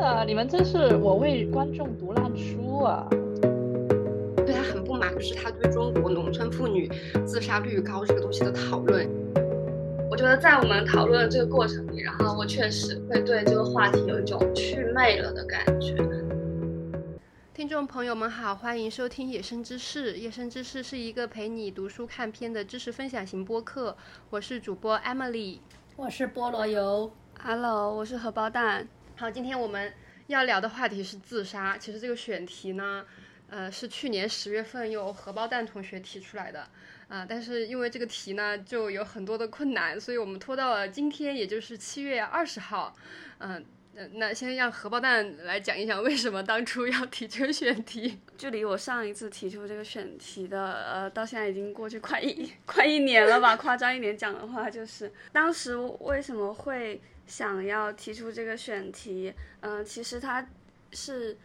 的，你们真是我为观众读烂书啊！对他很不满，就是他对中国农村妇女自杀率高这个东西的讨论。我觉得在我们讨论的这个过程里，然后我确实会对这个话题有一种祛魅了的感觉。听众朋友们好，欢迎收听《野生知识》。《野生知识》是一个陪你读书看片的知识分享型播客。我是主播 Emily，我是菠萝油，Hello，我是荷包蛋。好，今天我们要聊的话题是自杀。其实这个选题呢，呃，是去年十月份由荷包蛋同学提出来的，啊，但是因为这个题呢，就有很多的困难，所以我们拖到了今天，也就是七月二十号。嗯，那先让荷包蛋来讲一讲为什么当初要提这个选题。距离我上一次提出这个选题的，呃，到现在已经过去快一 快一年了吧？夸张一点讲的话，就是当时为什么会。想要提出这个选题，嗯，其实它是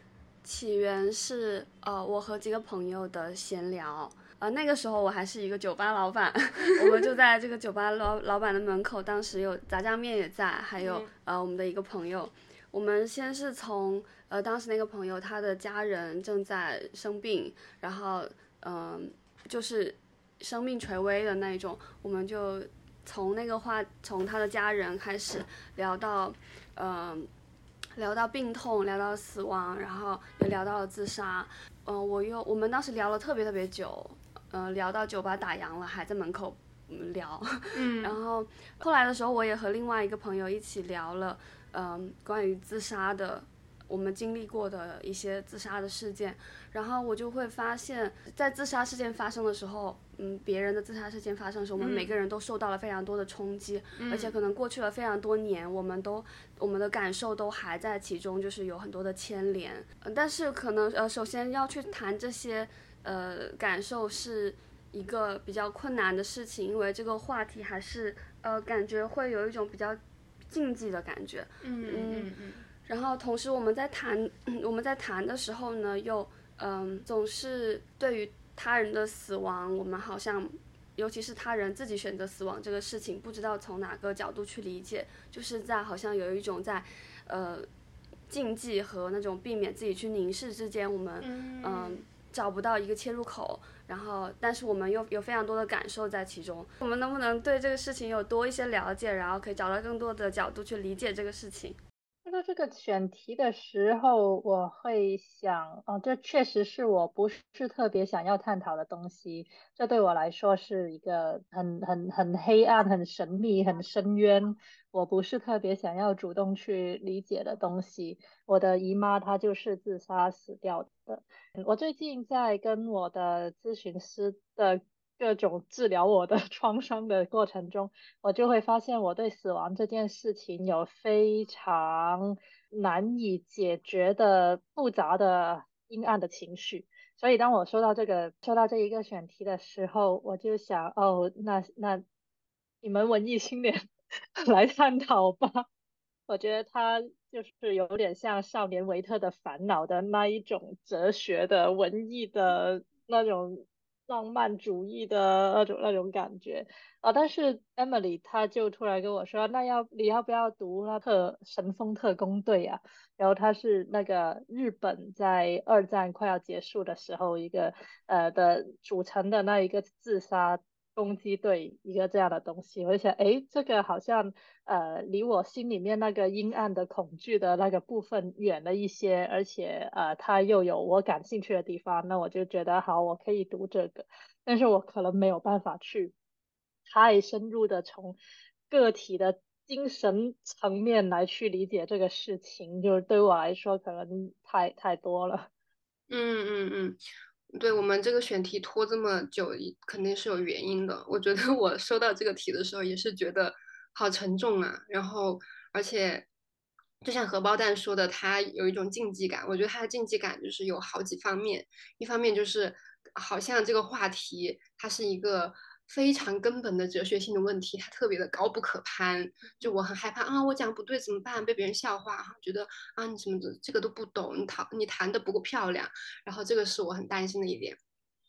起源是呃我和几个朋友的闲聊，呃那个时候我还是一个酒吧老板，我们就在这个酒吧老老板的门口，当时有炸酱面也在，还有呃我们的一个朋友，我们先是从呃当时那个朋友他的家人正在生病，然后嗯就是生命垂危的那一种，我们就。从那个话，从他的家人开始聊到，嗯，聊到病痛，聊到死亡，然后又聊到了自杀。嗯，我又我们当时聊了特别特别久，嗯，聊到酒吧打烊了，还在门口聊。嗯，然后后来的时候，我也和另外一个朋友一起聊了，嗯，关于自杀的，我们经历过的一些自杀的事件。然后我就会发现，在自杀事件发生的时候。嗯，别人的自杀事件发生的时候，我们每个人都受到了非常多的冲击，而且可能过去了非常多年，我们都我们的感受都还在其中，就是有很多的牵连。但是可能呃，首先要去谈这些呃感受是一个比较困难的事情，因为这个话题还是呃感觉会有一种比较禁忌的感觉。嗯嗯嗯。然后同时我们在谈 我们在谈的时候呢，又嗯总是对于。他人的死亡，我们好像，尤其是他人自己选择死亡这个事情，不知道从哪个角度去理解，就是在好像有一种在，呃，禁忌和那种避免自己去凝视之间，我们嗯找不到一个切入口，然后但是我们又有非常多的感受在其中，我们能不能对这个事情有多一些了解，然后可以找到更多的角度去理解这个事情？说到这个选题的时候，我会想，哦，这确实是我不是特别想要探讨的东西。这对我来说是一个很很很黑暗、很神秘、很深渊，我不是特别想要主动去理解的东西。我的姨妈她就是自杀死掉的。我最近在跟我的咨询师的。各种治疗我的 创伤的过程中，我就会发现我对死亡这件事情有非常难以解决的复杂的阴暗的情绪。所以当我收到这个收到这一个选题的时候，我就想，哦，那那你们文艺青年 来探讨吧。我觉得他就是有点像少年维特的烦恼的那一种哲学的文艺的那种。浪漫主义的那种那种感觉啊，但是 Emily 她就突然跟我说，那要你要不要读那特神风特工队啊？然后他是那个日本在二战快要结束的时候一个呃的组成的那一个自杀。攻击队一个这样的东西，我就想，哎，这个好像呃离我心里面那个阴暗的恐惧的那个部分远了一些，而且呃它又有我感兴趣的地方，那我就觉得好，我可以读这个，但是我可能没有办法去太深入的从个体的精神层面来去理解这个事情，就是对我来说可能太太多了。嗯嗯嗯。对我们这个选题拖这么久，肯定是有原因的。我觉得我收到这个题的时候，也是觉得好沉重啊。然后，而且就像荷包蛋说的，他有一种竞技感。我觉得他的竞技感就是有好几方面，一方面就是好像这个话题它是一个。非常根本的哲学性的问题，它特别的高不可攀，就我很害怕啊，我讲不对怎么办？被别人笑话哈，觉得啊你什么的这个都不懂，你谈你谈的不够漂亮，然后这个是我很担心的一点。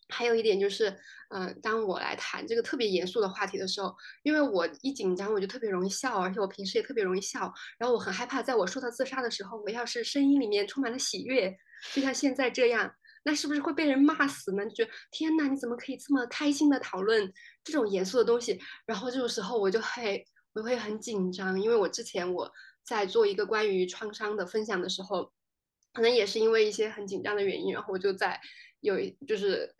还有一点就是，嗯，当我来谈这个特别严肃的话题的时候，因为我一紧张我就特别容易笑，而且我平时也特别容易笑，然后我很害怕，在我说到自杀的时候，我要是声音里面充满了喜悦，就像现在这样，那是不是会被人骂死呢？就觉得天哪，你怎么可以这么开心的讨论这种严肃的东西？然后这种时候我就会我会很紧张，因为我之前我在做一个关于创伤的分享的时候，可能也是因为一些很紧张的原因，然后我就在有就是。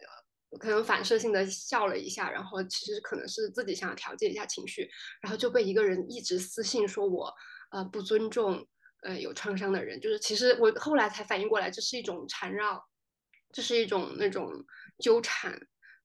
可能反射性的笑了一下，然后其实可能是自己想要调节一下情绪，然后就被一个人一直私信说我呃不尊重呃有创伤的人，就是其实我后来才反应过来，这是一种缠绕，这是一种那种纠缠，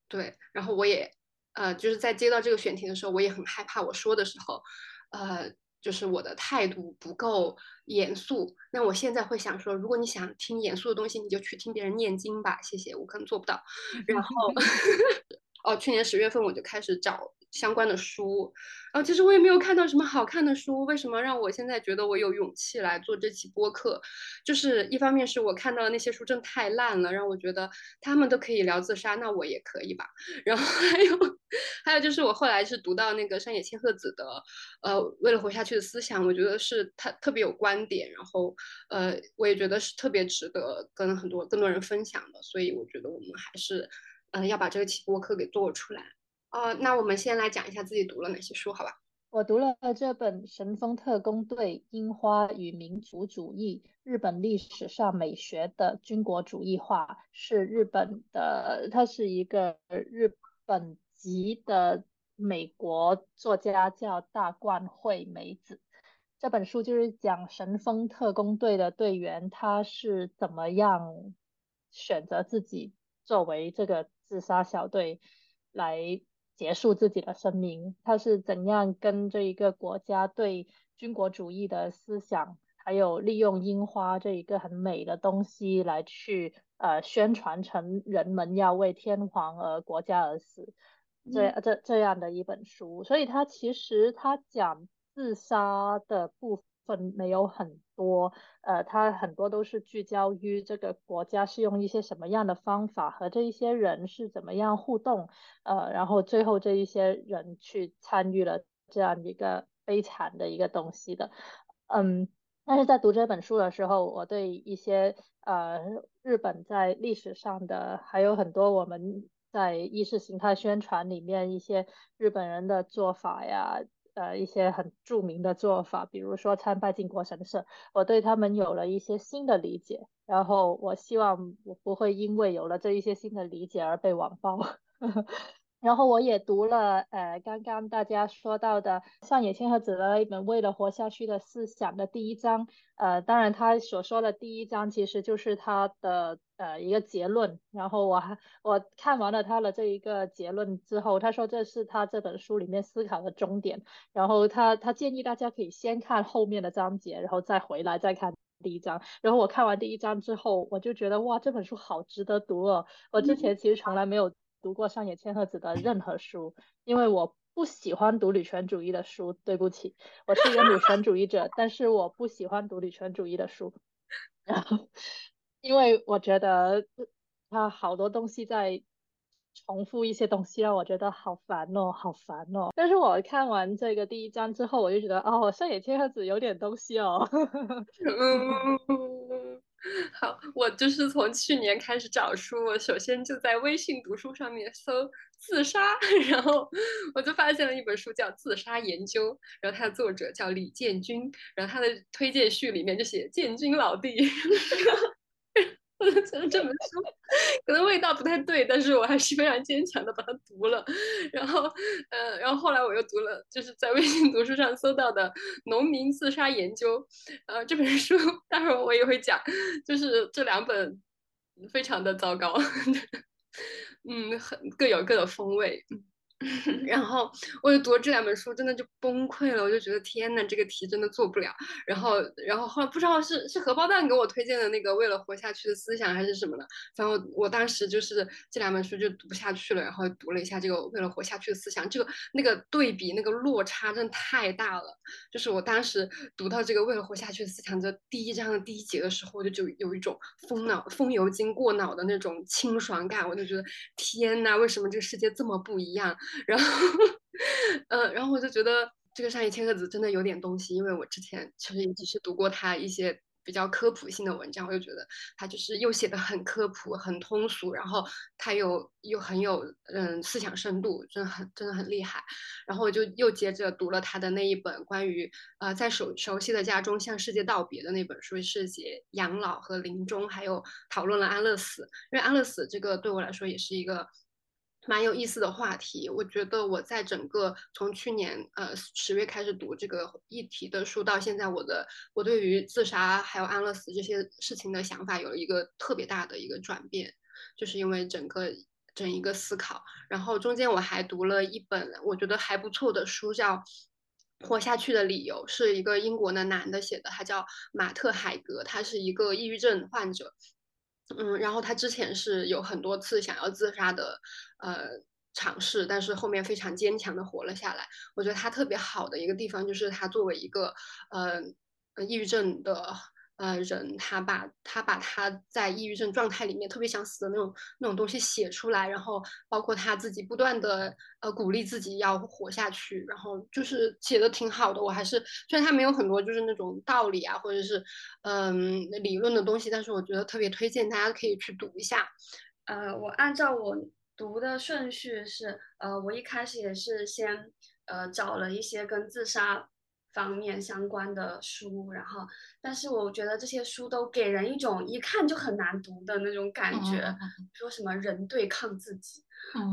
对，然后我也呃就是在接到这个选题的时候，我也很害怕我说的时候，呃。就是我的态度不够严肃，那我现在会想说，如果你想听严肃的东西，你就去听别人念经吧，谢谢，我可能做不到。然后，哦，去年十月份我就开始找。相关的书，然后其实我也没有看到什么好看的书。为什么让我现在觉得我有勇气来做这期播客？就是一方面是我看到的那些书真太烂了，让我觉得他们都可以聊自杀，那我也可以吧。然后还有，还有就是我后来是读到那个山野千鹤子的，呃，为了活下去的思想，我觉得是他特别有观点，然后呃，我也觉得是特别值得跟很多更多人分享的。所以我觉得我们还是，嗯，要把这个期播客给做出来。哦，那我们先来讲一下自己读了哪些书，好吧？我读了这本《神风特工队：樱花与民族主义：日本历史上美学的军国主义化》，是日本的，它是一个日本籍的美国作家，叫大冠惠美子。这本书就是讲神风特工队的队员，他是怎么样选择自己作为这个自杀小队来。结束自己的生命，他是怎样跟这一个国家对军国主义的思想，还有利用樱花这一个很美的东西来去呃宣传成人们要为天皇而国家而死，这这这样的一本书，所以他其实他讲自杀的部分。没有很多，呃，它很多都是聚焦于这个国家是用一些什么样的方法和这一些人是怎么样互动，呃，然后最后这一些人去参与了这样一个悲惨的一个东西的，嗯，但是在读这本书的时候，我对一些呃日本在历史上的还有很多我们在意识形态宣传里面一些日本人的做法呀。呃，一些很著名的做法，比如说参拜靖国神社，我对他们有了一些新的理解。然后我希望我不会因为有了这一些新的理解而被网暴。然后我也读了，呃，刚刚大家说到的上野千鹤子的一本《为了活下去的思想》的第一章，呃，当然他所说的第一章其实就是他的呃一个结论。然后我还我看完了他的这一个结论之后，他说这是他这本书里面思考的终点。然后他他建议大家可以先看后面的章节，然后再回来再看第一章。然后我看完第一章之后，我就觉得哇，这本书好值得读哦！我之前其实从来没有。读过上野千鹤子的任何书，因为我不喜欢读女权主义的书。对不起，我是一个女权主义者，但是我不喜欢读女权主义的书。然后，因为我觉得他好多东西在重复一些东西，让我觉得好烦哦，好烦哦。但是我看完这个第一章之后，我就觉得哦，上野千鹤子有点东西哦。好，我就是从去年开始找书，我首先就在微信读书上面搜自杀，然后我就发现了一本书叫《自杀研究》，然后它的作者叫李建军，然后他的推荐序里面就写建军老弟。我觉得这本书可能味道不太对，但是我还是非常坚强的把它读了。然后，呃，然后后来我又读了，就是在微信读书上搜到的《农民自杀研究》。呃，这本书待会儿我也会讲，就是这两本非常的糟糕，嗯，很各有各的风味。然后我就读了这两本书，真的就崩溃了。我就觉得天呐，这个题真的做不了。然后，然后后来不知道是是荷包蛋给我推荐的那个《为了活下去的思想》还是什么的。然后我当时就是这两本书就读不下去了，然后读了一下这个《为了活下去的思想》，这个那个对比那个落差真的太大了。就是我当时读到这个《为了活下去的思想》这第一章的第一节的时候，我就就有一种风脑风油精过脑的那种清爽感。我就觉得天呐，为什么这个世界这么不一样？然后，呃，然后我就觉得这个上野千鹤子真的有点东西，因为我之前其实也只是读过他一些比较科普性的文章，我就觉得他就是又写的很科普、很通俗，然后他又又很有嗯思想深度，真的很真的很厉害。然后我就又接着读了他的那一本关于呃在熟熟悉的家中向世界道别的那本书，是写养老和临终，还有讨论了安乐死，因为安乐死这个对我来说也是一个。蛮有意思的话题，我觉得我在整个从去年呃十月开始读这个议题的书到现在，我的我对于自杀还有安乐死这些事情的想法有了一个特别大的一个转变，就是因为整个整一个思考。然后中间我还读了一本我觉得还不错的书，叫《活下去的理由》，是一个英国的男的写的，他叫马特海格，他是一个抑郁症患者。嗯，然后他之前是有很多次想要自杀的，呃，尝试，但是后面非常坚强的活了下来。我觉得他特别好的一个地方就是他作为一个呃，抑郁症的。呃，人他把他把他在抑郁症状态里面特别想死的那种那种东西写出来，然后包括他自己不断的呃鼓励自己要活下去，然后就是写的挺好的。我还是虽然他没有很多就是那种道理啊或者是嗯理论的东西，但是我觉得特别推荐大家可以去读一下。呃，我按照我读的顺序是，呃，我一开始也是先呃找了一些跟自杀。方面相关的书，然后，但是我觉得这些书都给人一种一看就很难读的那种感觉，说什么人对抗自己，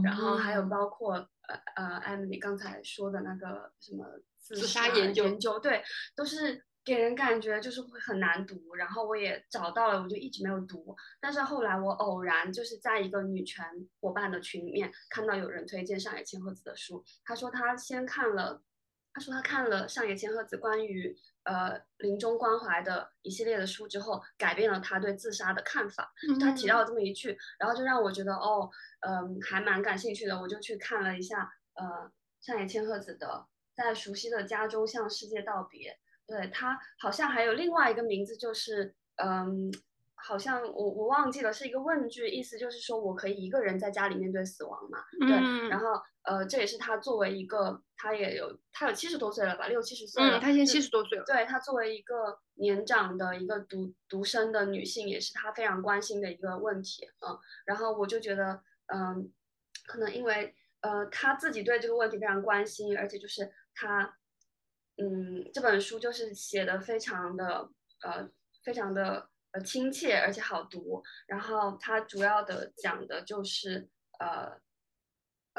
然后还有包括呃呃，Emily 刚才说的那个什么自杀研究，对，都是给人感觉就是会很难读。然后我也找到了，我就一直没有读。但是后来我偶然就是在一个女权伙伴的群里面看到有人推荐上野千鹤子的书，他说他先看了。他说他看了上野千鹤子关于呃临终关怀的一系列的书之后，改变了他对自杀的看法。他提到了这么一句，然后就让我觉得哦，嗯，还蛮感兴趣的。我就去看了一下呃上野千鹤子的在熟悉的家中向世界道别。对他好像还有另外一个名字，就是嗯。好像我我忘记了是一个问句，意思就是说我可以一个人在家里面对死亡嘛？对，然后呃，这也是他作为一个，他也有他有七十多岁了吧，六七十岁了，他现在七十多岁了。对他作为一个年长的一个独独生的女性，也是他非常关心的一个问题嗯，然后我就觉得，嗯，可能因为呃他自己对这个问题非常关心，而且就是他，嗯，这本书就是写的非常的呃非常的。呃，亲切而且好读。然后它主要的讲的就是呃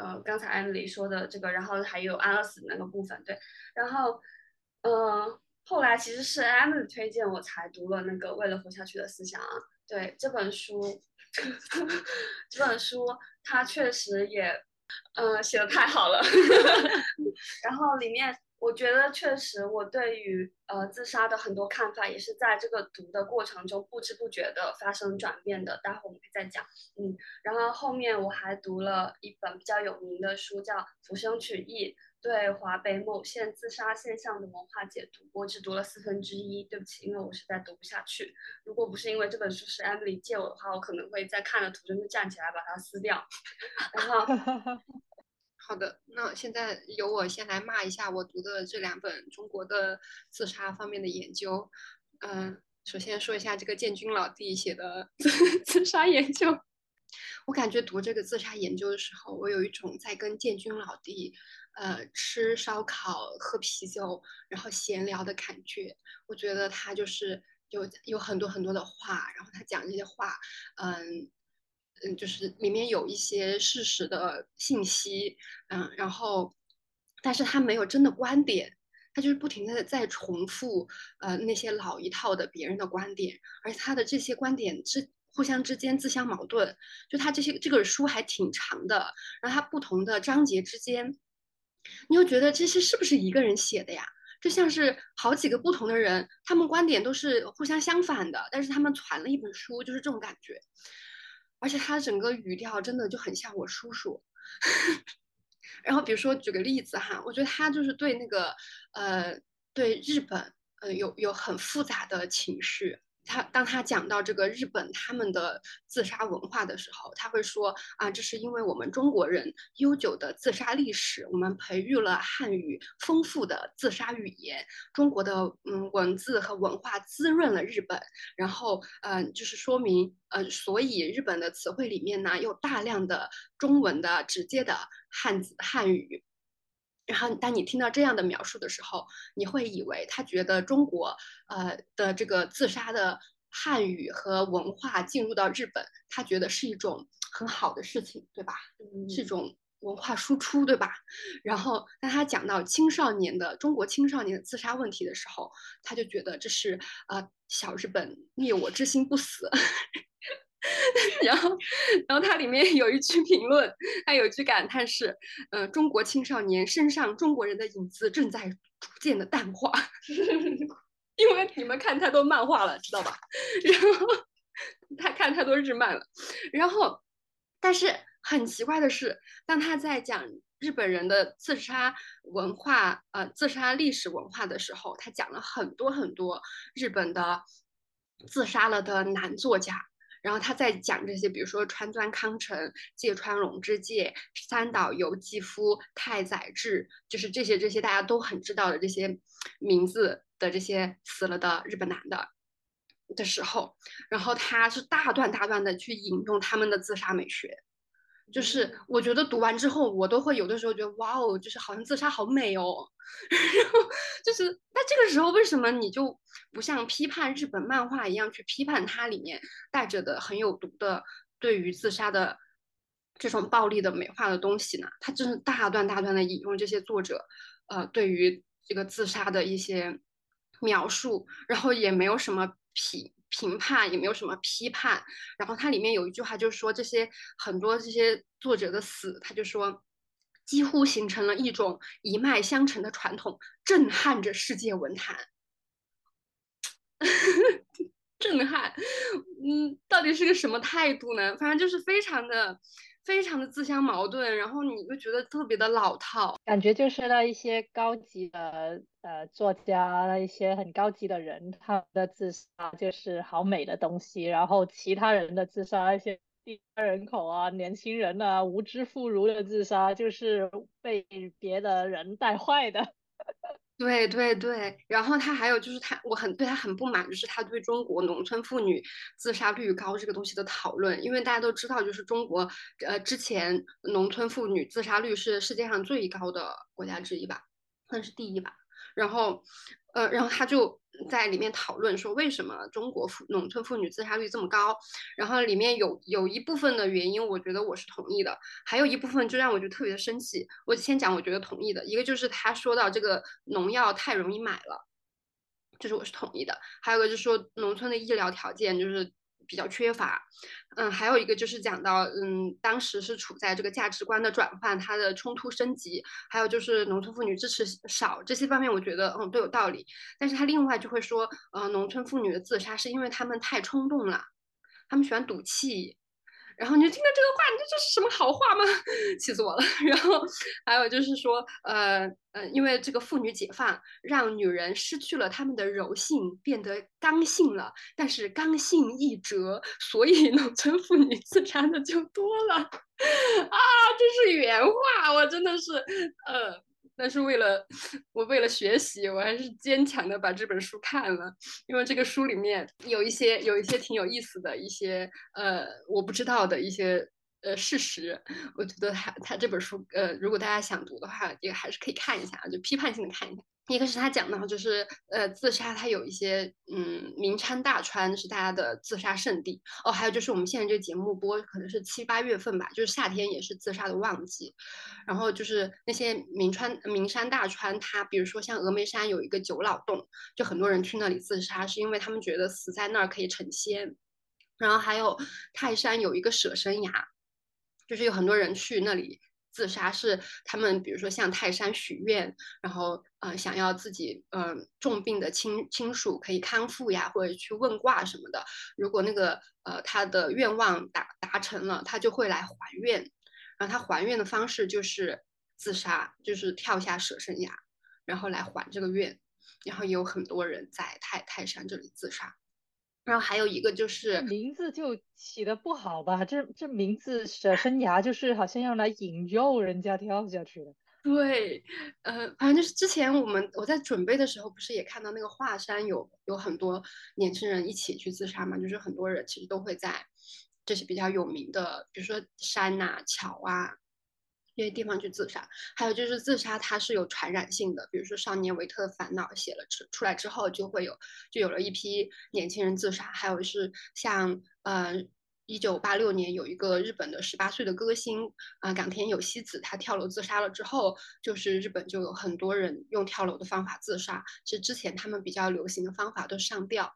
呃，刚才安里说的这个，然后还有安乐死那个部分。对，然后呃，后来其实是安利推荐我才读了那个《为了活下去的思想》。对这本书，这本书它确实也呃写的太好了。然后里面。我觉得确实，我对于呃自杀的很多看法，也是在这个读的过程中不知不觉的发生转变的。待会我们可以再讲，嗯，然后后面我还读了一本比较有名的书，叫《浮生曲艺对华北某县自杀现象的文化解读》，我只读了四分之一，对不起，因为我实在读不下去。如果不是因为这本书是 Emily 借我的话，我可能会在看的途中就站起来把它撕掉，然后。好的，那现在由我先来骂一下我读的这两本中国的自杀方面的研究。嗯，首先说一下这个建军老弟写的 自杀研究。我感觉读这个自杀研究的时候，我有一种在跟建军老弟呃吃烧烤、喝啤酒，然后闲聊的感觉。我觉得他就是有有很多很多的话，然后他讲这些话，嗯。嗯，就是里面有一些事实的信息，嗯，然后，但是他没有真的观点，他就是不停的在重复，呃，那些老一套的别人的观点，而且他的这些观点之互相之间自相矛盾。就他这些这个书还挺长的，然后他不同的章节之间，你又觉得这些是不是一个人写的呀？就像是好几个不同的人，他们观点都是互相相反的，但是他们传了一本书，就是这种感觉。而且他整个语调真的就很像我叔叔。然后比如说举个例子哈，我觉得他就是对那个呃对日本呃有有很复杂的情绪。他当他讲到这个日本他们的自杀文化的时候，他会说啊，这是因为我们中国人悠久的自杀历史，我们培育了汉语丰富的自杀语言，中国的嗯文字和文化滋润了日本，然后嗯就是说明呃，所以日本的词汇里面呢有大量的中文的直接的汉字汉语。然后，当你听到这样的描述的时候，你会以为他觉得中国呃的这个自杀的汉语和文化进入到日本，他觉得是一种很好的事情，对吧？是一种文化输出，对吧？然后，当他讲到青少年的中国青少年的自杀问题的时候，他就觉得这是呃小日本灭我之心不死。然后，然后它里面有一句评论，它有一句感叹是：呃，中国青少年身上中国人的影子正在逐渐的淡化，因为你们看太多漫画了，知道吧？然后他看太多日漫了，然后，但是很奇怪的是，当他在讲日本人的自杀文化、呃自杀历史文化的时候，他讲了很多很多日本的自杀了的男作家。然后他在讲这些，比如说川端康成、芥川龙之介、三岛由纪夫、太宰治，就是这些这些大家都很知道的这些名字的这些死了的日本男的的时候，然后他是大段大段的去引用他们的自杀美学。就是我觉得读完之后，我都会有的时候觉得哇哦，就是好像自杀好美哦。然后就是那这个时候，为什么你就不像批判日本漫画一样去批判它里面带着的很有毒的对于自杀的这种暴力的美化的东西呢？他真是大段大段的引用这些作者呃对于这个自杀的一些描述，然后也没有什么批。评判也没有什么批判，然后它里面有一句话就是说这些很多这些作者的死，他就说几乎形成了一种一脉相承的传统，震撼着世界文坛。震撼，嗯，到底是个什么态度呢？反正就是非常的。非常的自相矛盾，然后你就觉得特别的老套，感觉就是那一些高级的呃作家，那一些很高级的人，他们的自杀就是好美的东西，然后其他人的自杀，一些低人口啊、年轻人啊、无知妇孺的自杀，就是被别的人带坏的。对对对，然后他还有就是他，我很对他很不满，就是他对中国农村妇女自杀率高这个东西的讨论，因为大家都知道，就是中国呃之前农村妇女自杀率是世界上最高的国家之一吧，算是第一吧，然后呃然后他就。在里面讨论说为什么中国妇农村妇女自杀率这么高，然后里面有有一部分的原因，我觉得我是同意的，还有一部分就让我就特别的生气。我先讲我觉得同意的一个就是他说到这个农药太容易买了，这是我是同意的，还有个就是说农村的医疗条件就是。比较缺乏，嗯，还有一个就是讲到，嗯，当时是处在这个价值观的转换，它的冲突升级，还有就是农村妇女支持少这些方面，我觉得嗯都有道理。但是他另外就会说，呃，农村妇女的自杀是因为她们太冲动了，她们喜欢赌气。然后你就听到这个话，你说这是什么好话吗？气死我了。然后还有就是说，呃呃，因为这个妇女解放，让女人失去了她们的柔性，变得刚性了。但是刚性易折，所以农村妇女自杀的就多了。啊，这是原话，我真的是，呃。但是为了 我为了学习，我还是坚强的把这本书看了，因为这个书里面有一些有一些挺有意思的一些呃我不知道的一些呃事实，我觉得他他这本书呃如果大家想读的话，也还是可以看一下，就批判性的看一下。一个是他讲到，就是呃自杀，他有一些嗯名川大川是大家的自杀圣地哦，还有就是我们现在这个节目播可能是七八月份吧，就是夏天也是自杀的旺季，然后就是那些名川名山大川，它比如说像峨眉山有一个九老洞，就很多人去那里自杀，是因为他们觉得死在那儿可以成仙。然后还有泰山有一个舍身崖，就是有很多人去那里自杀，是他们比如说向泰山许愿，然后呃想要自己嗯重病的亲亲属可以康复呀，或者去问卦什么的。如果那个呃他的愿望达达成了，他就会来还愿。然后他还愿的方式就是自杀，就是跳下舍身崖，然后来还这个愿。然后也有很多人在泰泰山这里自杀。然后还有一个就是名字就起的不好吧？这这名字舍身崖就是好像要来引诱人家跳下去的。对，呃，反正就是之前我们我在准备的时候，不是也看到那个华山有有很多年轻人一起去自杀嘛？就是很多人其实都会在这些比较有名的，比如说山呐、桥啊。这些地方去自杀，还有就是自杀，它是有传染性的。比如说《少年维特的烦恼》写了出出来之后，就会有就有了一批年轻人自杀。还有是像呃，一九八六年有一个日本的十八岁的歌星啊，冈田有希子，她跳楼自杀了之后，就是日本就有很多人用跳楼的方法自杀。是之前他们比较流行的方法都上吊。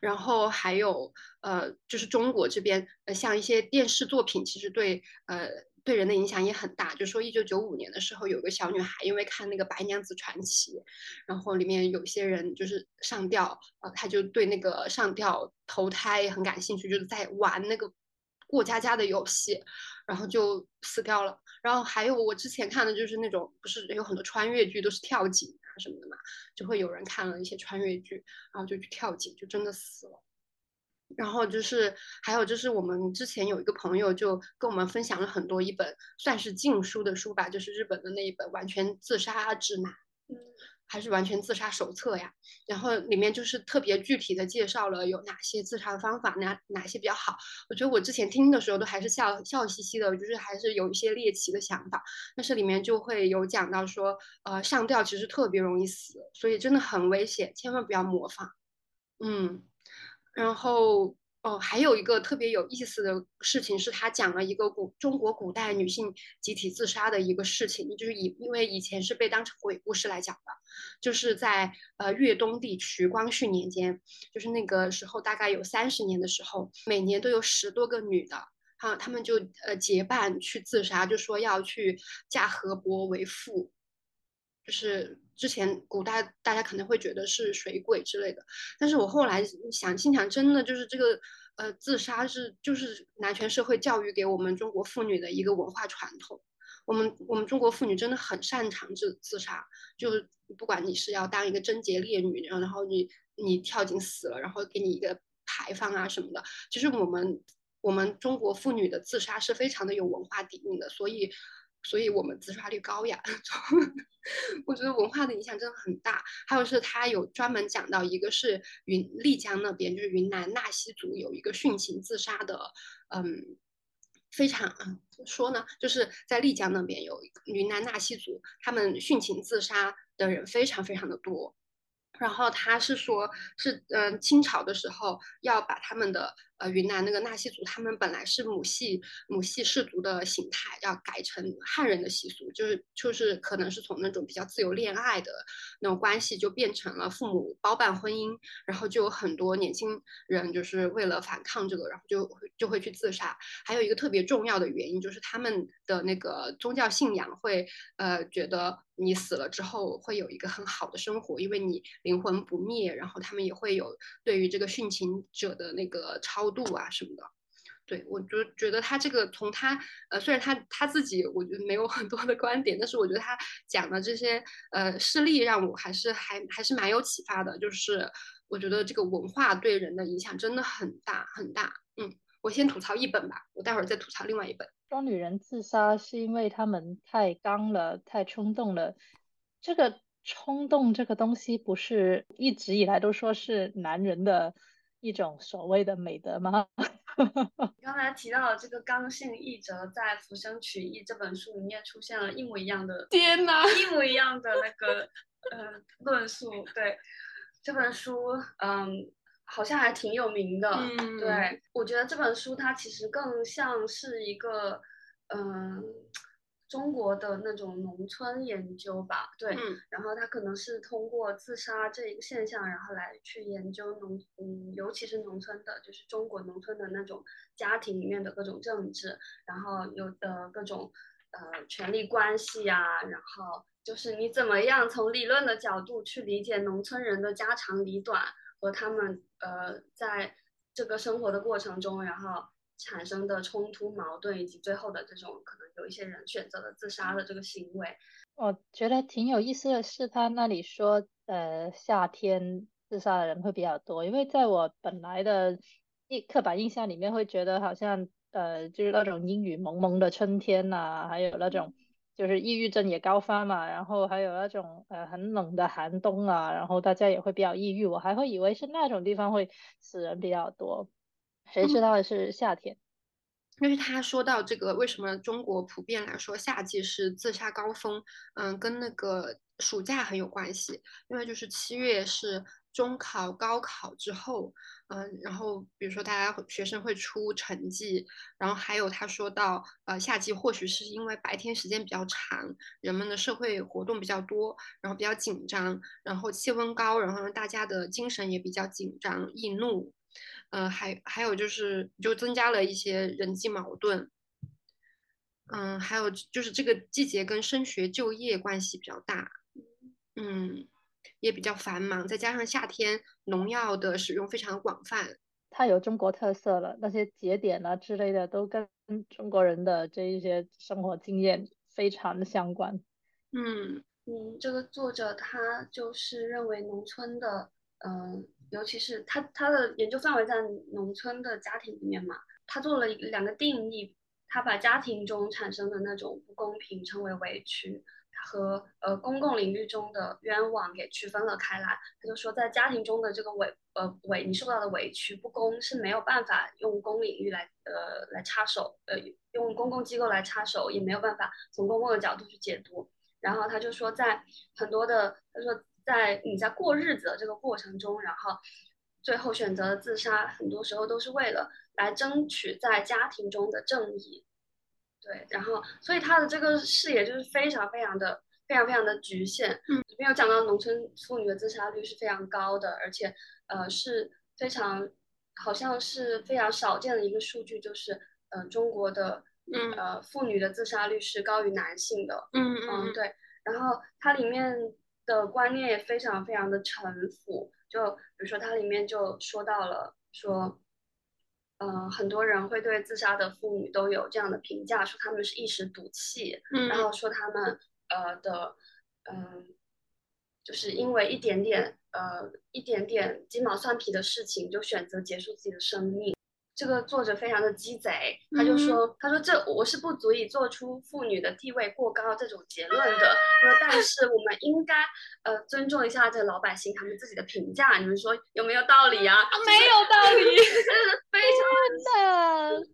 然后还有呃，就是中国这边呃，像一些电视作品，其实对呃。对人的影响也很大。就说一九九五年的时候，有个小女孩因为看那个《白娘子传奇》，然后里面有些人就是上吊，呃，她就对那个上吊投胎很感兴趣，就是在玩那个过家家的游戏，然后就死掉了。然后还有我之前看的就是那种，不是有很多穿越剧都是跳井啊什么的嘛，就会有人看了一些穿越剧，然后就去跳井，就真的死了。然后就是还有就是我们之前有一个朋友就跟我们分享了很多一本算是禁书的书吧，就是日本的那一本完全自杀指南，嗯，还是完全自杀手册呀。然后里面就是特别具体的介绍了有哪些自杀的方法，哪哪些比较好。我觉得我之前听的时候都还是笑笑嘻嘻的，就是还是有一些猎奇的想法。但是里面就会有讲到说，呃，上吊其实特别容易死，所以真的很危险，千万不要模仿。嗯。然后哦，还有一个特别有意思的事情是，他讲了一个古中国古代女性集体自杀的一个事情，就是以因为以前是被当成鬼故事来讲的，就是在呃粤东地区光绪年间，就是那个时候大概有三十年的时候，每年都有十多个女的，哈，她们就呃结伴去自杀，就说要去嫁河伯为妇。就是之前古代大家可能会觉得是水鬼之类的，但是我后来想，心想真的就是这个，呃，自杀是就是男权社会教育给我们中国妇女的一个文化传统。我们我们中国妇女真的很擅长自自杀，就不管你是要当一个贞洁烈女，然后你你跳井死了，然后给你一个牌坊啊什么的，其实我们我们中国妇女的自杀是非常的有文化底蕴的，所以。所以我们自杀率高呀，我觉得文化的影响真的很大。还有是他有专门讲到，一个是云丽江那边，就是云南纳西族有一个殉情自杀的，嗯，非常嗯，说呢？就是在丽江那边有云南纳西族，他们殉情自杀的人非常非常的多。然后他是说，是嗯，清朝的时候要把他们的。呃，云南那个纳西族，他们本来是母系母系氏族的形态，要改成汉人的习俗，就是就是可能是从那种比较自由恋爱的那种关系，就变成了父母包办婚姻，然后就有很多年轻人就是为了反抗这个，然后就就会去自杀。还有一个特别重要的原因，就是他们的那个宗教信仰会呃觉得你死了之后会有一个很好的生活，因为你灵魂不灭，然后他们也会有对于这个殉情者的那个超。度啊什么的，对我就觉得他这个从他呃，虽然他他自己我觉得没有很多的观点，但是我觉得他讲的这些呃事例让我还是还还是蛮有启发的。就是我觉得这个文化对人的影响真的很大很大。嗯，我先吐槽一本吧，我待会儿再吐槽另外一本。说女人自杀是因为她们太刚了，太冲动了。这个冲动这个东西不是一直以来都说是男人的。一种所谓的美德吗？刚才提到的这个刚性译者在《浮生曲义》这本书里面出现了一模一样的，天哪，一模一样的那个呃论述。对这本书，嗯，好像还挺有名的。嗯，对我觉得这本书它其实更像是一个，嗯，中国的那种农村研究吧，对，嗯。然后他可能是通过自杀这一个现象，然后来去研究农，嗯，尤其是农村的，就是中国农村的那种家庭里面的各种政治，然后有的各种呃权力关系啊，然后就是你怎么样从理论的角度去理解农村人的家长里短和他们呃在这个生活的过程中，然后产生的冲突矛盾，以及最后的这种可能有一些人选择了自杀的这个行为。我觉得挺有意思的是，他那里说，呃，夏天自杀的人会比较多，因为在我本来的印刻板印象里面，会觉得好像，呃，就是那种阴雨蒙蒙的春天呐、还有那种就是抑郁症也高发嘛，然后还有那种呃很冷的寒冬啊，然后大家也会比较抑郁，我还会以为是那种地方会死人比较多，谁知道是夏天。因为他说到这个，为什么中国普遍来说夏季是自杀高峰？嗯，跟那个暑假很有关系。因为就是七月是中考、高考之后，嗯，然后比如说大家学生会出成绩，然后还有他说到，呃，夏季或许是因为白天时间比较长，人们的社会活动比较多，然后比较紧张，然后气温高，然后让大家的精神也比较紧张、易怒。呃，还还有就是就增加了一些人际矛盾，嗯，还有就是这个季节跟升学就业关系比较大，嗯，也比较繁忙，再加上夏天农药的使用非常广泛，太有中国特色了，那些节点啊之类的都跟中国人的这一些生活经验非常的相关。嗯。嗯，这个作者他就是认为农村的，嗯、尤其是他他的研究范围在农村的家庭里面嘛，他做了一两个定义，他把家庭中产生的那种不公平称为委屈，和呃公共领域中的冤枉给区分了开来。他就说，在家庭中的这个委呃委你受到的委屈不公是没有办法用公领域来呃来插手，呃用公共机构来插手，也没有办法从公共的角度去解读。然后他就说，在很多的他说在你在过日子的这个过程中，然后最后选择了自杀，很多时候都是为了来争取在家庭中的正义。对，然后所以他的这个视野就是非常非常的非常非常的局限。嗯，里面有讲到农村妇女的自杀率是非常高的，而且呃是非常好像是非常少见的一个数据，就是呃中国的嗯呃妇女的自杀率是高于男性的。嗯嗯，嗯对。然后它里面的观念也非常非常的陈腐，就比如说它里面就说到了说，呃，很多人会对自杀的妇女都有这样的评价，说他们是一时赌气，嗯然后说他们呃的嗯、就是因为一点点呃一点点鸡毛蒜皮的事情就选择结束自己的生命。这个作者非常的鸡贼，他就说：“他说这我是不足以做出妇女的地位过高这种结论的。说但 是我们应该呃尊重一下这老百姓他们自己的评价。你们说有没有道理啊？没有道理。非常的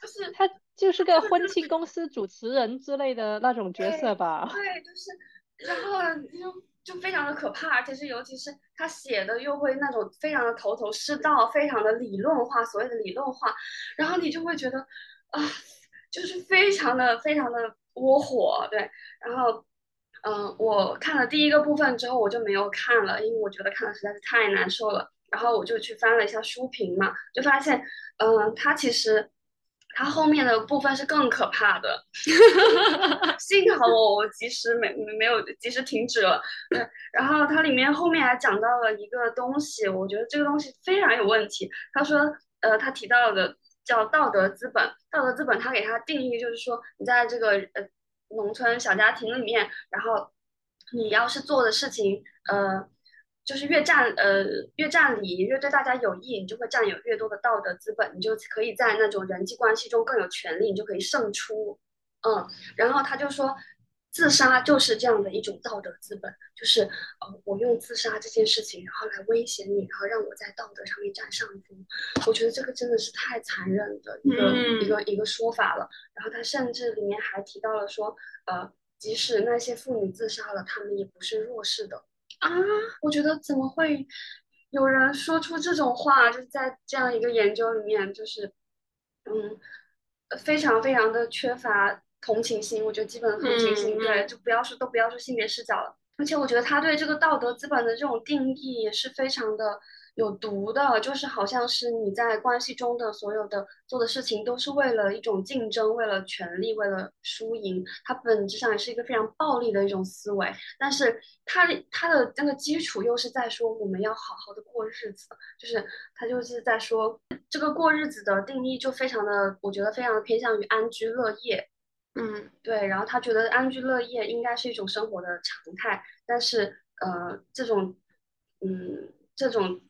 就是他就是个婚庆公司主持人之类的那种角色吧？对，就是，然后 就就非常的可怕，而且是尤其是他写的又会那种非常的头头是道，非常的理论化，所谓的理论化，然后你就会觉得啊，就是非常的非常的窝火，对，然后。嗯，我看了第一个部分之后，我就没有看了，因为我觉得看的实在是太难受了。然后我就去翻了一下书评嘛，就发现，嗯，他其实它后面的部分是更可怕的。幸好我我及时没没有及时停止了。对，然后它里面后面还讲到了一个东西，我觉得这个东西非常有问题。他说，呃，他提到的叫道德资本，道德资本他给它定义就是说，你在这个呃农村小家庭里面，然后你要是做的事情，呃。就是越占呃越占理，越对大家有益，你就会占有越多的道德资本，你就可以在那种人际关系中更有权利，你就可以胜出。嗯，然后他就说，自杀就是这样的一种道德资本，就是呃我用自杀这件事情，然后来威胁你，然后让我在道德上面占上风。我觉得这个真的是太残忍的一个、嗯一个一个说法了。然后他甚至里面还提到了说，呃，即使那些妇女自杀了，她们也不是弱势的。啊，我觉得怎么会有人说出这种话？就是在这样一个研究里面，就是嗯，呃非常非常的缺乏同情心，我觉得基本同情心，嗯对，嗯就不要说都不要说性别视角了。而且我觉得他对这个道德资本的这种定义也是非常的有毒的，就是好像是你在关系中的所有的做的事情都是为了一种竞争，为了权利，为了输赢，它本质上也是一个非常暴力的一种思维。但是它它的那个基础又是在说我们要好好的过日子，就是他就是在说这个过日子的定义就非常的，我觉得非常偏向于安居乐业。嗯对，然后他觉得安居乐业应该是一种生活的常态，但是呃，这种嗯这种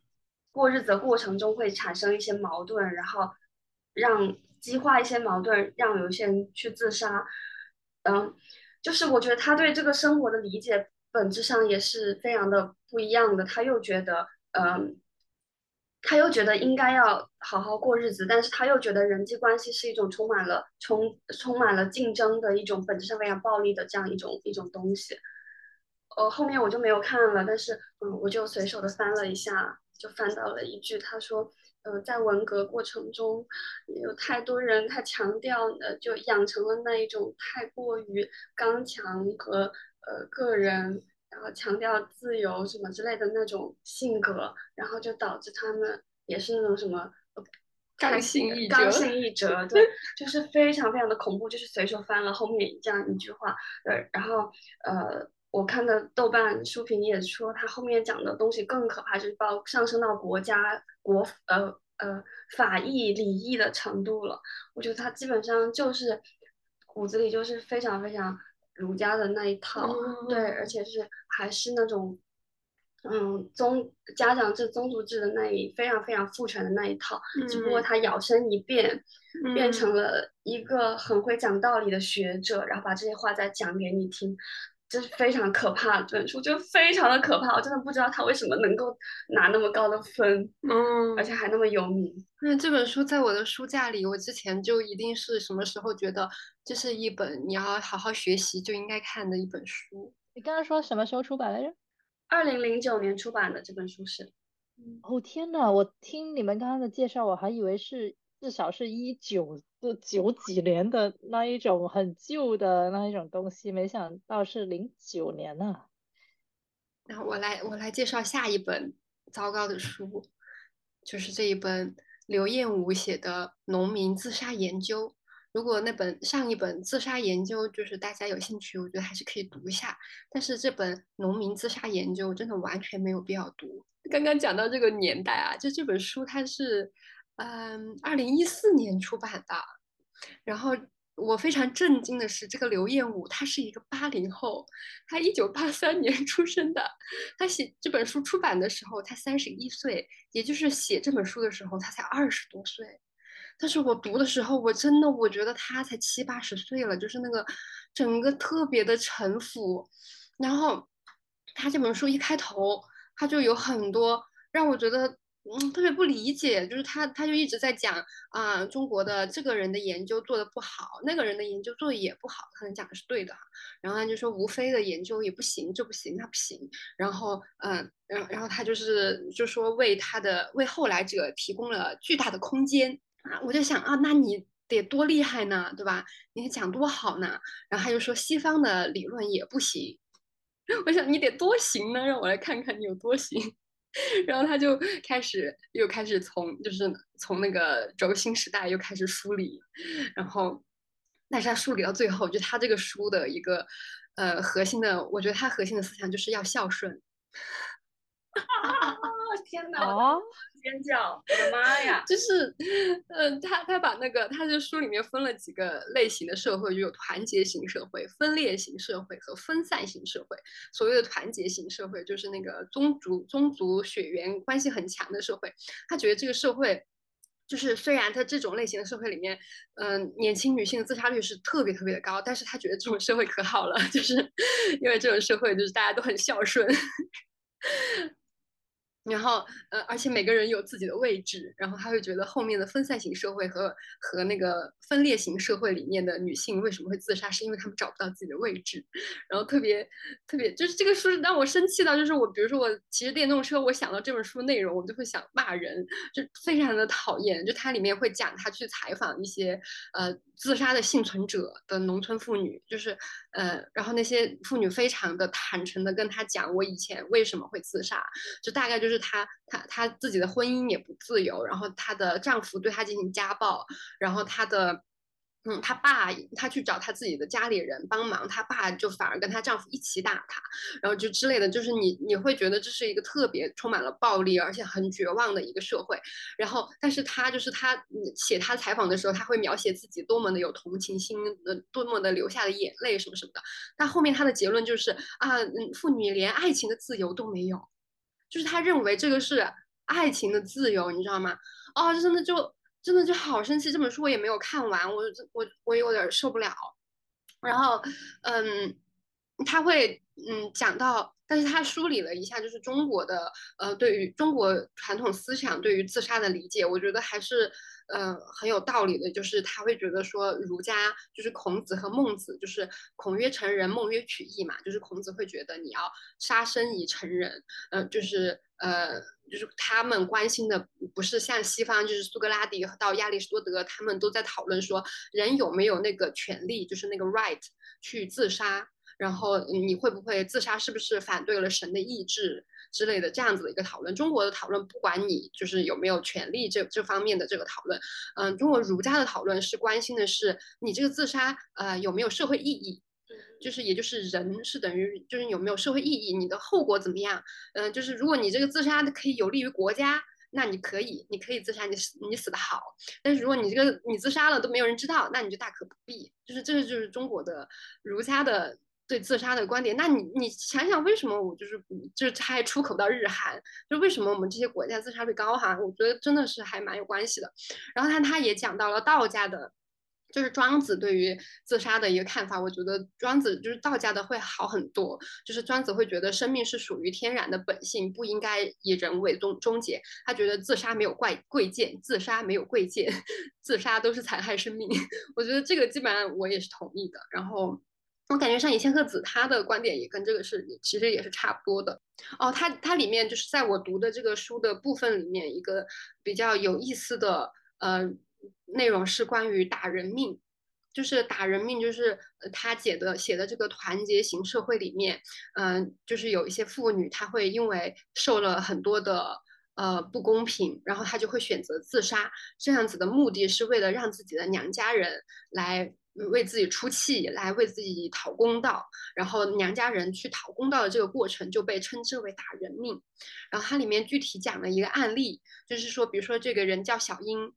过日子的过程中会产生一些矛盾，然后让激化一些矛盾，让有些人去自杀。嗯，就是我觉得他对这个生活的理解本质上也是非常的不一样的。他又觉得，嗯，他又觉得应该要好好过日子，但是他又觉得人际关系是一种充满了充充满了竞争的一种本质上非常暴力的这样一种一种东西。呃，后面我就没有看了，但是嗯，我就随手的翻了一下，就翻到了一句，他说，呃，在文革过程中，有太多人他强调呃，就养成了那一种太过于刚强和呃个人，然后强调自由什么之类的那种性格，然后就导致他们也是那种什么。呃刚性一刚折性一折，对，就是非常非常的恐怖，就是随手翻了后面这样一句话，对，然后呃，我看的豆瓣书评也说，他后面讲的东西更可怕，就是包上升到国家国呃呃法义礼义的程度了。我觉得他基本上就是骨子里就是非常非常儒家的那一套，对，而且是还是那种。嗯，宗家长制、宗族制的那一非常非常父权的那一套，只不过嗯他摇身一变，变嗯成了一个很会讲道理的学者，然后把这些话再讲给你听，这是非常可怕的这本书，就非常的可怕。我真的不知道他为什么能够拿那么高的分，嗯而且还那么有名。那这本书在我的书架里，我之前就一定是什么时候觉得这是一本你要好好学习就应该看的一本书。你刚刚说什么时候出版来着？二零零九年出版的这本书是，哦天呐，我听你们刚刚的介绍，我还以为是至少是一九就九几年的那一种很旧的那一种东西，没想到是零九年呐、那我来我来介绍下一本糟糕的书，就是这一本刘彦武写的《农民自杀研究》。如果那本上一本自杀研究就是大家有兴趣，我觉得还是可以读一下。但是这本农民自杀研究真的完全没有必要读。刚刚讲到这个年代啊，就这本书它是，嗯，二零一四年出版的，然后我非常震惊的是，这个刘彦武他是一个八零后，他一九八三年 出生的，他写这本书出版的时候他三十一岁，也就是写这本书的时候他才二十多岁。但是我读的时候，我真的我觉得他才七八十岁了，就是那个整个特别的沉浮。然后他这本书一开头，他就有很多让我觉得嗯特别不理解，就是他他就一直在讲啊、中国的这个人的研究做的不好，那个人的研究做的也不好，可能讲的是对的哈。然后他就说吴飞的研究也不行，这不行那不行。然后嗯、然后然后他就是就说为他的为后来者提供了巨大的空间。啊，我就想啊，那你得多厉害呢，对吧？你讲多好呢？然后他就说西方的理论也不行，我想你得多行呢，让我来看看你有多行。然后他就开始又开始从就是从那个轴心时代又开始梳理，然后但是他梳理到最后，就他这个书的一个呃核心的，我觉得他核心的思想就是要孝顺。天哪！哦，尖叫！我的妈呀！就是，嗯，他他把那个，他这书里面分了几个类型的社会，就有团结型社会、分裂型社会和分散型社会。所谓的团结型社会，就是那个宗族宗族血缘关系很强的社会。他觉得这个社会，就是虽然他这种类型的社会里面，嗯、年轻女性的自杀率是特别特别的高，但是他觉得这种社会可好了，就是因为这种社会就是大家都很孝顺。然后，呃，而且每个人有自己的位置，然后他会觉得后面的分散型社会和和那个分裂型社会里面的女性为什么会自杀，是因为她们找不到自己的位置，然后特别特别就是这个书让我生气到，就是我比如说我骑着电动车，我想到这本书内容，我就会想骂人，就非常的讨厌。就它里面会讲他去采访一些呃自杀的幸存者的农村妇女，就是呃，然后那些妇女非常的坦诚的跟他讲，我以前为什么会自杀，就大概就是。她她她自己的婚姻也不自由，然后她的丈夫对她进行家暴，然后她的，嗯，她爸她去找她自己的家里人帮忙，她爸就反而跟她丈夫一起打她，然后就之类的，就是你你会觉得这是一个特别充满了暴力而且很绝望的一个社会。然后，但是她就是她写她采访的时候，她会描写自己多么的有同情心，呃，多么的流下了眼泪什么什么的。但后面她的结论就是啊，嗯，妇女连爱情的自由都没有。就是他认为这个是爱情的自由，你知道吗？哦，真的就真的就好生气。这本书我也没有看完，我我我有点受不了。然后，嗯，他会嗯讲到，但是他梳理了一下，就是中国的呃对于中国传统思想对于自杀的理解，我觉得还是。呃，很有道理的，就是他会觉得说，儒家就是孔子和孟子，就是孔曰成人，孟曰取义嘛，就是孔子会觉得你要杀生以成人，呃，就是呃，就是他们关心的不是像西方，就是苏格拉底到亚里士多德，他们都在讨论说，人有没有那个权利，就是那个 right 去自杀，然后你会不会自杀，是不是反对了神的意志？之类的这样子的一个讨论，中国的讨论不管你就是有没有权利这这方面的这个讨论，嗯，中国儒家的讨论是关心的是你这个自杀呃有没有社会意义，就是也就是人是等于就是有没有社会意义，你的后果怎么样，嗯，就是如果你这个自杀可以有利于国家，那你可以你可以自杀，你死你死的好，但是如果你这个你自杀了都没有人知道，那你就大可不必，就是这个就是中国的儒家的。对自杀的观点，那你你想想，为什么我就是就是他还出口到日韩，就为什么我们这些国家自杀率高哈？我觉得真的是还蛮有关系的。然后他他也讲到了道家的，就是庄子对于自杀的一个看法。我觉得庄子就是道家的会好很多，就是庄子会觉得生命是属于天然的本性，不应该以人为终终结。他觉得自杀没有怪贵贱，自杀没有贵贱，自杀都是残害生命。我觉得这个基本上我也是同意的。然后。我感觉上野千鹤子他的观点也跟这个是其实也是差不多的哦。他他里面就是在我读的这个书的部分里面，一个比较有意思的呃内容是关于打人命，就是打人命，就是他写的写的这个团结型社会里面，嗯，就是有一些妇女，她会因为受了很多的呃不公平，然后她就会选择自杀，这样子的目的是为了让自己的娘家人来。为自己出气，来为自己讨公道，然后娘家人去讨公道的这个过程就被称之为打人命。然后它里面具体讲了一个案例，就是说，比如说这个人叫小英，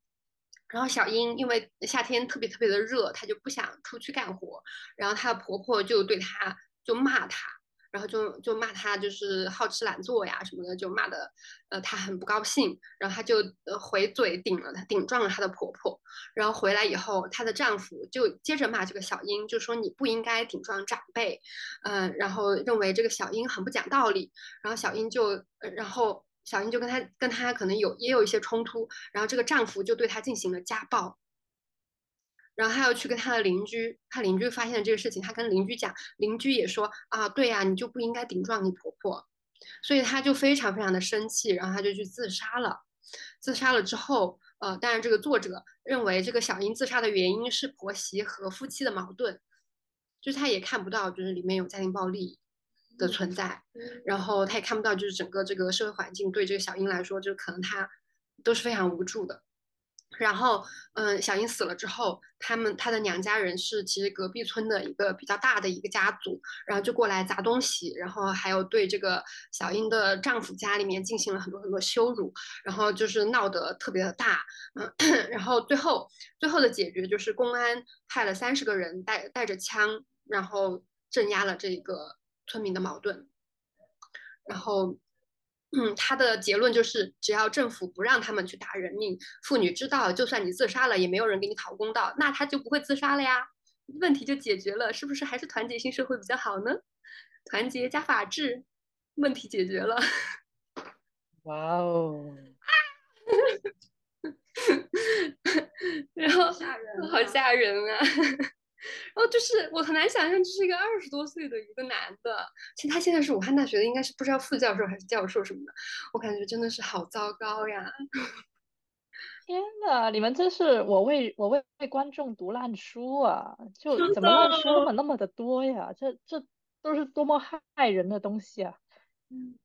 然后小英因为夏天特别特别的热，她就不想出去干活，然后她的婆婆就对她就骂她。然后就就骂她就是好吃懒做呀什么的，就骂的，呃，她很不高兴。然后她就呃回嘴顶了她，顶撞了她的婆婆。然后回来以后，她的丈夫就接着骂这个小英，就说你不应该顶撞长辈，嗯，然后认为这个小英很不讲道理。然后小英就，呃然后小英就跟她跟她可能有也有一些冲突。然后这个丈夫就对她进行了家暴。然后他要去跟他的邻居，他邻居发现了这个事情，他跟邻居讲，邻居也说啊，对呀，你就不应该顶撞你婆婆，所以他就非常非常的生气，然后他就去自杀了。自杀了之后，呃，当然这个作者认为这个小英自杀的原因是婆媳和夫妻的矛盾，就是他也看不到就是里面有家庭暴力的存在，然后他也看不到就是整个这个社会环境对这个小英来说，就可能她都是非常无助的。然后，嗯，小英死了之后，他们他的娘家人是其实隔壁村的一个比较大的一个家族，然后就过来砸东西，然后还有对这个小英的丈夫家里面进行了很多很多羞辱，然后就是闹得特别的大，嗯，然后最后最后的解决就是公安派了三十个人带带着枪，然后镇压了这个村民的矛盾，然后。嗯，他的结论就是，只要政府不让他们去打人命，妇女知道，就算你自杀了，也没有人给你讨公道，那他就不会自杀了呀，问题就解决了，是不是？还是团结性社会比较好呢？团结加法治，问题解决了。哇哦！然后吓人好啊吓人啊！然后就是我很难想象，这是一个二十多岁的一个男的，其实他现在是武汉大学的，应该是不知道副教授还是教授什么的，我感觉真的是好糟糕呀！天呐，你们真是我为我为为观众读烂书啊！就怎么烂书那么那么的多呀？这这都是多么害人的东西啊！嗯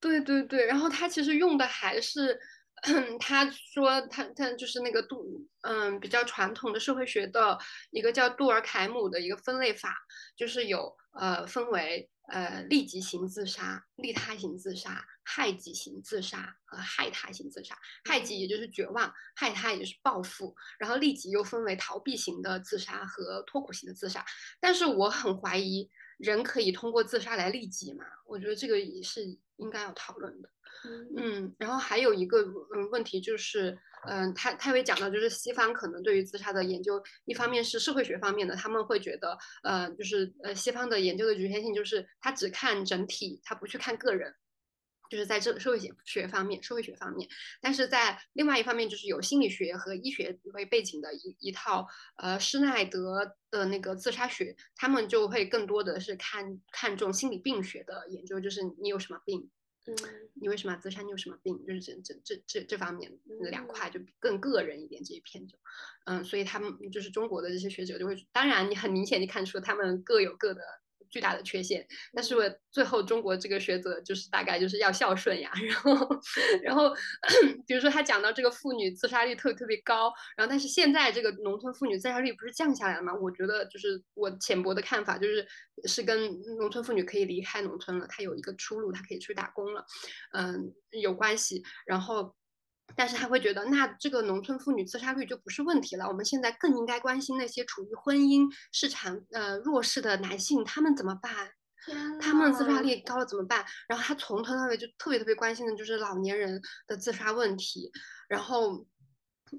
对对对，然后他其实用的还是，他说他他就是那个杜嗯比较传统的社会学的一个叫杜尔凯姆的一个分类法，就是有呃分为呃利己型自杀、利他型自杀、害己型自杀和害他型自杀。害己也就是绝望，害他也就是报复，然后利己又分为逃避型的自杀和脱苦型的自杀。但是我很怀疑人可以通过自杀来利己嘛？我觉得这个也是应该要讨论的。嗯，然后还有一个嗯问题就是，嗯，他他会讲到，就是西方可能对于自杀的研究，一方面是社会学方面的，他们会觉得，呃，就是呃西方的研究的局限性就是他只看整体，他不去看个人。就是在这社会学学方面，社会学方面，但是在另外一方面，就是有心理学和医学为背景的一一套，呃，施耐德的那个自杀学，他们就会更多的是看看重心理病学的研究，就是你有什么病，嗯你为什么要自杀？你有什么病？就是这这这这这方面两块就更个人一点这一篇就，嗯，所以他们就是中国的这些学者就会，当然你很明显就看出他们各有各的巨大的缺陷，但是我最后中国这个学者就是大概就是要孝顺呀，然后 然后比如说他讲到这个妇女自杀率特别特别高，然后但是现在这个农村妇女自杀率不是降下来了吗？我觉得就是我浅薄的看法就是是跟农村妇女可以离开农村了，她有一个出路，她可以去打工了，嗯，有关系，然后。但是他会觉得，那这个农村妇女自杀率就不是问题了。我们现在更应该关心那些处于婚姻市场呃弱势的男性，他们怎么办？他们自杀率高了怎么办？然后他从头到尾就特别特别关心的就是老年人的自杀问题，然后，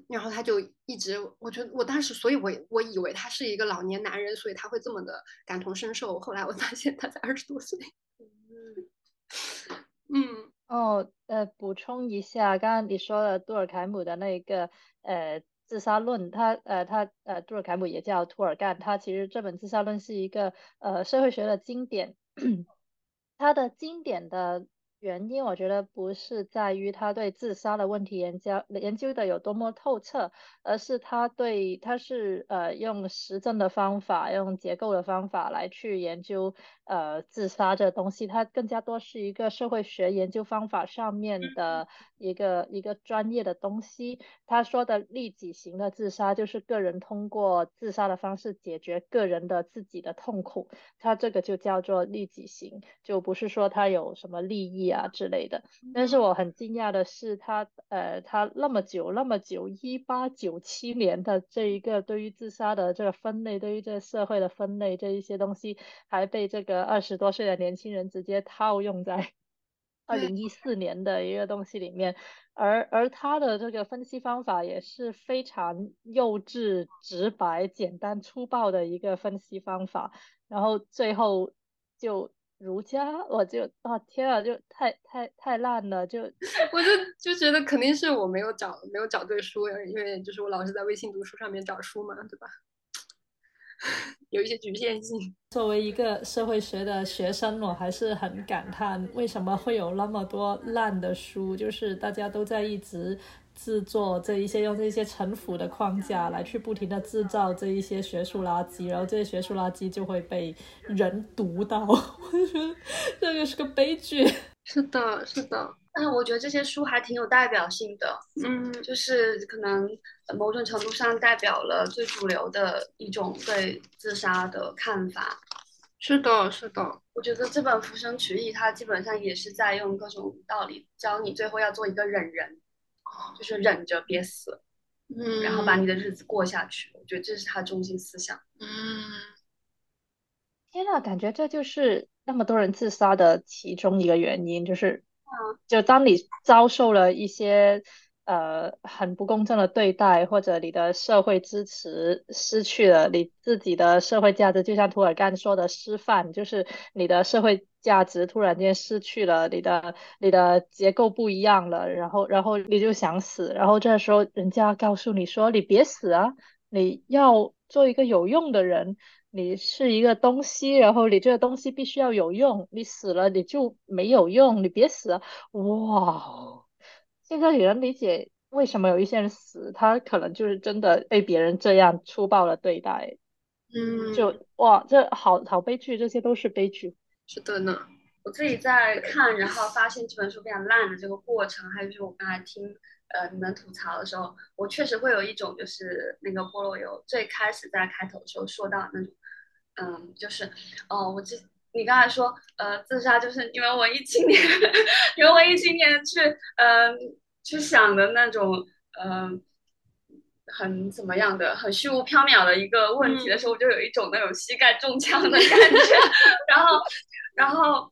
然后他就一直，我觉得我当时，所以我我以为他是一个老年男人，所以他会这么的感同身受。后来我发现他才二十多岁，嗯 哦，呃，补充一下，刚刚你说的杜尔凯姆的那个呃自杀论，他呃他呃杜尔凯姆也叫涂尔干，他其实这本自杀论是一个呃社会学的经典，他的经典的原因，我觉得不是在于他对自杀的问题研究研究的有多么透彻，而是他对他是呃用实证的方法，用结构的方法来去研究呃自杀这东西，它更加多是一个社会学研究方法上面的一个一个专业的东西。他说的利己型的自杀，就是个人通过自杀的方式解决个人的自己的痛苦，他这个就叫做利己型，就不是说他有什么利益啊之类的。但是我很惊讶的是他，呃，他那么久那么久，一八九七年的这一个对于自杀的这个分类，对于这个社会的分类这一些东西，还被这个二十多岁的年轻人直接套用在 二零一四年的一个东西里面。而而他的这个分析方法也是非常幼稚、直白、简单、粗暴的一个分析方法，然后最后就儒家，我就啊天啊，就太太太烂了，就 我就就觉得肯定是我没有找没有找对书，因为就是我老是在微信读书上面找书嘛，对吧？有一些局限性。作为一个社会学的学生，我还是很感叹为什么会有那么多烂的书，就是大家都在一直制作这一些用这些陈腐的框架来去不停的制造这一些学术垃圾，然后这些学术垃圾就会被人读到，我就觉得这个是个悲剧。是的，是的，但是我觉得这些书还挺有代表性的，嗯，就是可能呃某种程度上代表了最主流的一种对自杀的看法。是的，是的，我觉得这本《浮生曲艺》它基本上也是在用各种道理教你最后要做一个忍人，就是忍着别死，嗯，然后把你的日子过下去。我觉得这是他中心思想。嗯，天呐，感觉这就是那么多人自杀的其中一个原因，就是，就当你遭受了一些呃很不公正的对待，或者你的社会支持失去了，你自己的社会价值，就像涂尔干说的失范，就是你的社会价值突然间失去了，你的你的结构不一样了，然后然后你就想死，然后这时候人家告诉你说你别死啊，你要做一个有用的人，你是一个东西，然后你这个东西必须要有用，你死了你就没有用，你别死啊！哇，现在也能理解为什么有一些人死，他可能就是真的被别人这样粗暴的对待。嗯，就哇，这好好悲剧，这些都是悲剧。是的呢。我自己在看，然后发现这本书非常烂的这个过程，还有就是我刚才听呃你们吐槽的时候，我确实会有一种就是那个菠萝油最开始在开头的时候说到那种，嗯，就是哦，我这你刚才说呃自杀就是因为文艺青年，因为文艺青年去嗯去想的那种嗯。很怎么样的，很虚无缥缈的一个问题的时候，我就有一种那种膝盖中枪的感觉。然后，然后，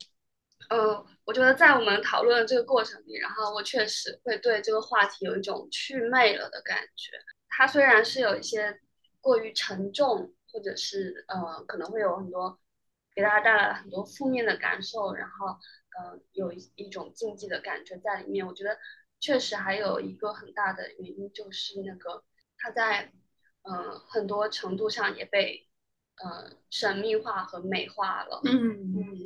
呃，我觉得在我们讨论的这个过程里，然后我确实会对这个话题有一种祛魅了的感觉。它虽然是有一些过于沉重，或者是呃可能会有很多给大家带来很多负面的感受，然后呃有一一种禁忌的感觉在里面。我觉得确实还有一个很大的原因就是那个。它在，呃，很多程度上也被，呃，神秘化和美化了。嗯嗯，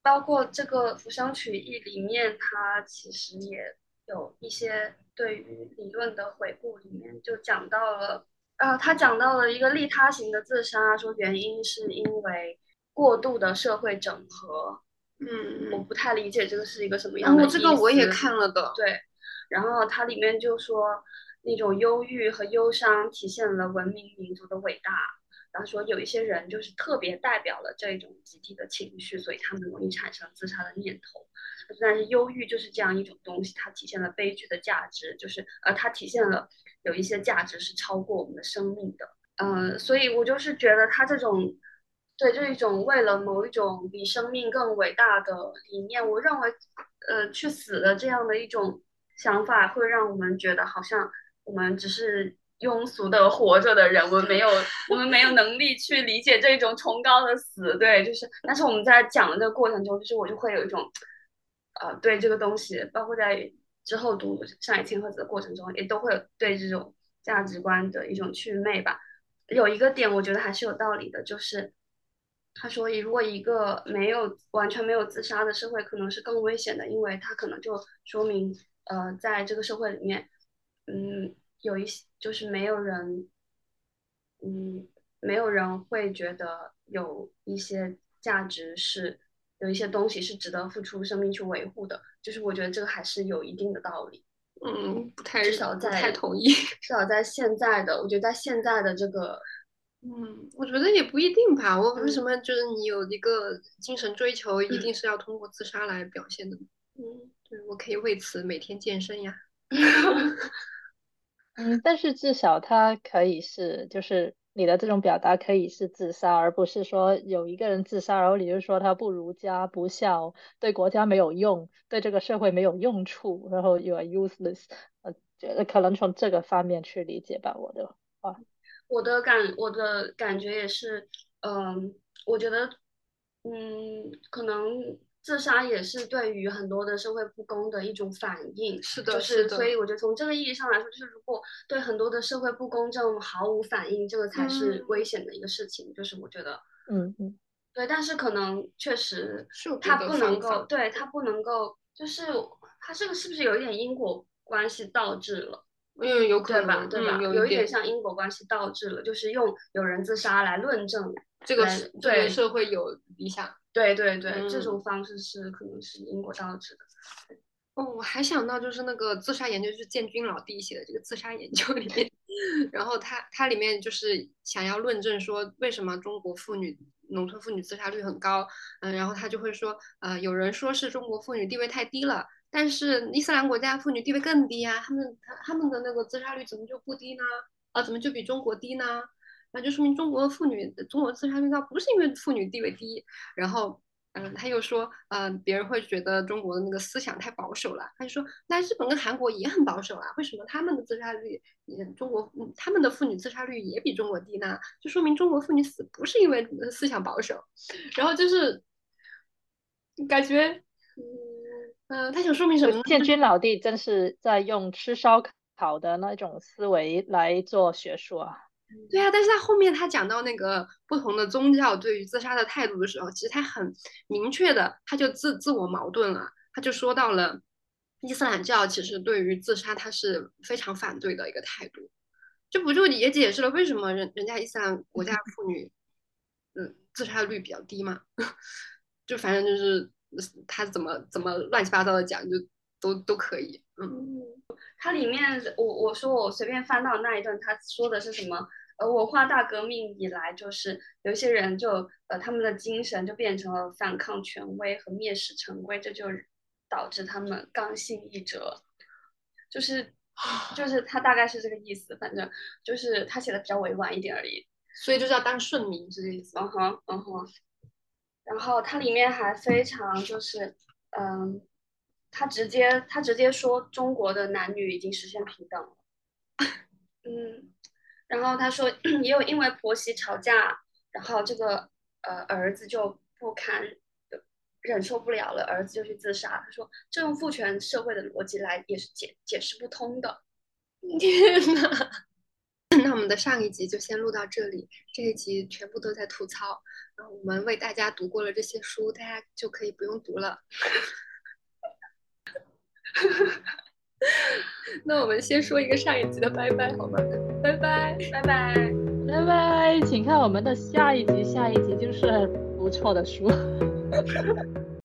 包括这个《浮生曲艺》里面，它其实也有一些对于理论的回顾，里面就讲到了，啊，他讲到了一个利他型的自杀，说原因是因为过度的社会整合。嗯，我不太理解这个是一个什么样的意思。这个我也看了的。对，然后它里面就说。那种忧郁和忧伤体现了文明民族的伟大，然后说有一些人就是特别代表了这种集体的情绪，所以他们容易产生自杀的念头。但是忧郁就是这样一种东西，它体现了悲剧的价值，就是呃，它体现了有一些价值是超过我们的生命的。嗯，所以我就是觉得他这种对这一种为了某一种比生命更伟大的理念，我认为呃去死的这样的一种想法，会让我们觉得好像。我们只是庸俗的活着的人，我们没有，我们没有能力去理解这种崇高的死。对，就是，但是我们在讲的这个过程中，就是我就会有一种，呃，对这个东西，包括在之后读上野千鹤子的过程中，也都会有对这种价值观的一种祛魅吧。有一个点，我觉得还是有道理的，就是他说，如果一个没有完全没有自杀的社会，可能是更危险的，因为它可能就说明，呃，在这个社会里面。嗯，有一些就是没有人，嗯，没有人会觉得有一些价值是有一些东西是值得付出生命去维护的。就是我觉得这个还是有一定的道理。嗯，不太至少在太同意。至少在现在的，我觉得在现在的这个，嗯，我觉得也不一定吧。我为什么就是你有一个精神追求，一定是要通过自杀来表现的？嗯，对我可以为此每天健身呀。嗯，但是至少它可以是，就是你的这种表达可以是自杀，而不是说有一个人自杀，然后你就说他不儒家、不孝，对国家没有用，对这个社会没有用处，然后 you are useless。呃，觉得可能从这个方面去理解吧，我的话。我的感，我的感觉也是，嗯，我觉得，嗯，可能。自杀也是对于很多的社会不公的一种反应，是的，就是所以我觉得从这个意义上来说，就是如果对很多的社会不公正毫无反应，这个才是危险的一个事情。就是我觉得，嗯嗯，对，但是可能确实他不能够，对他不能够，就是他这个是不是有一点因果关系导致了？嗯，有可能吧，对吧？有一点像因果关系倒置了，就是用有人自杀来论证这个是对社会有影响。对对对，这种方式是可能是因果导致的。哦，我还想到就是那个自杀研究，就是建军老弟写的这个自杀研究里面，然后他他里面就是想要论证说为什么中国妇女农村妇女自杀率很高，嗯，然后他就会说，呃，有人说是中国妇女地位太低了，但是伊斯兰国家妇女地位更低啊，他们他他们的那个自杀率怎么就不低呢？啊，怎么就比中国低呢？那就说明中国妇女中国自杀率高不是因为妇女地位低，然后，嗯，他又说，嗯，别人会觉得中国的那个思想太保守了。他就说，那日本跟韩国也很保守啊，为什么他们的自杀率，中国他们的妇女自杀率也比中国低呢？就说明中国妇女死不是因为思想保守。然后就是，感觉，嗯，他想说明什么？建军老弟真是在用吃烧烤的那种思维来做学术啊。对啊，但是他后面他讲到那个不同的宗教对于自杀的态度的时候，其实他很明确的，他就自自我矛盾了，他就说到了伊斯兰教其实对于自杀他是非常反对的一个态度。这不就也解释了为什么人人家伊斯兰国家妇女，嗯，自杀率比较低嘛？就反正就是他怎么怎么乱七八糟的讲，就都都可以。嗯，它里面我我说我随便翻到那一段，他说的是什么？呃，文化大革命以来，就是有些人就呃他们的精神就变成了反抗权威和蔑视成规，这就导致他们刚性易折，就是。就是他大概是这个意思，反正就是他写的比较委婉一点而已，所以就是要当顺民这个意思。嗯哼，嗯哼。然后它里面还非常就是，嗯，他直接他直接说中国的男女已经实现平等了。嗯，然后他说 也有因为婆媳吵架，然后这个呃儿子就不堪。忍受不了了，儿子就去自杀。他说：“这用父权社会的逻辑来也是解解释不通的。”天哪！那我们的上一集就先录到这里，这一集全部都在吐槽。然后我们为大家读过了这些书，大家就可以不用读了。那我们先说一个上一集的拜拜好吗？拜拜拜拜拜拜，请看我们的下一集，下一集就是不错的书。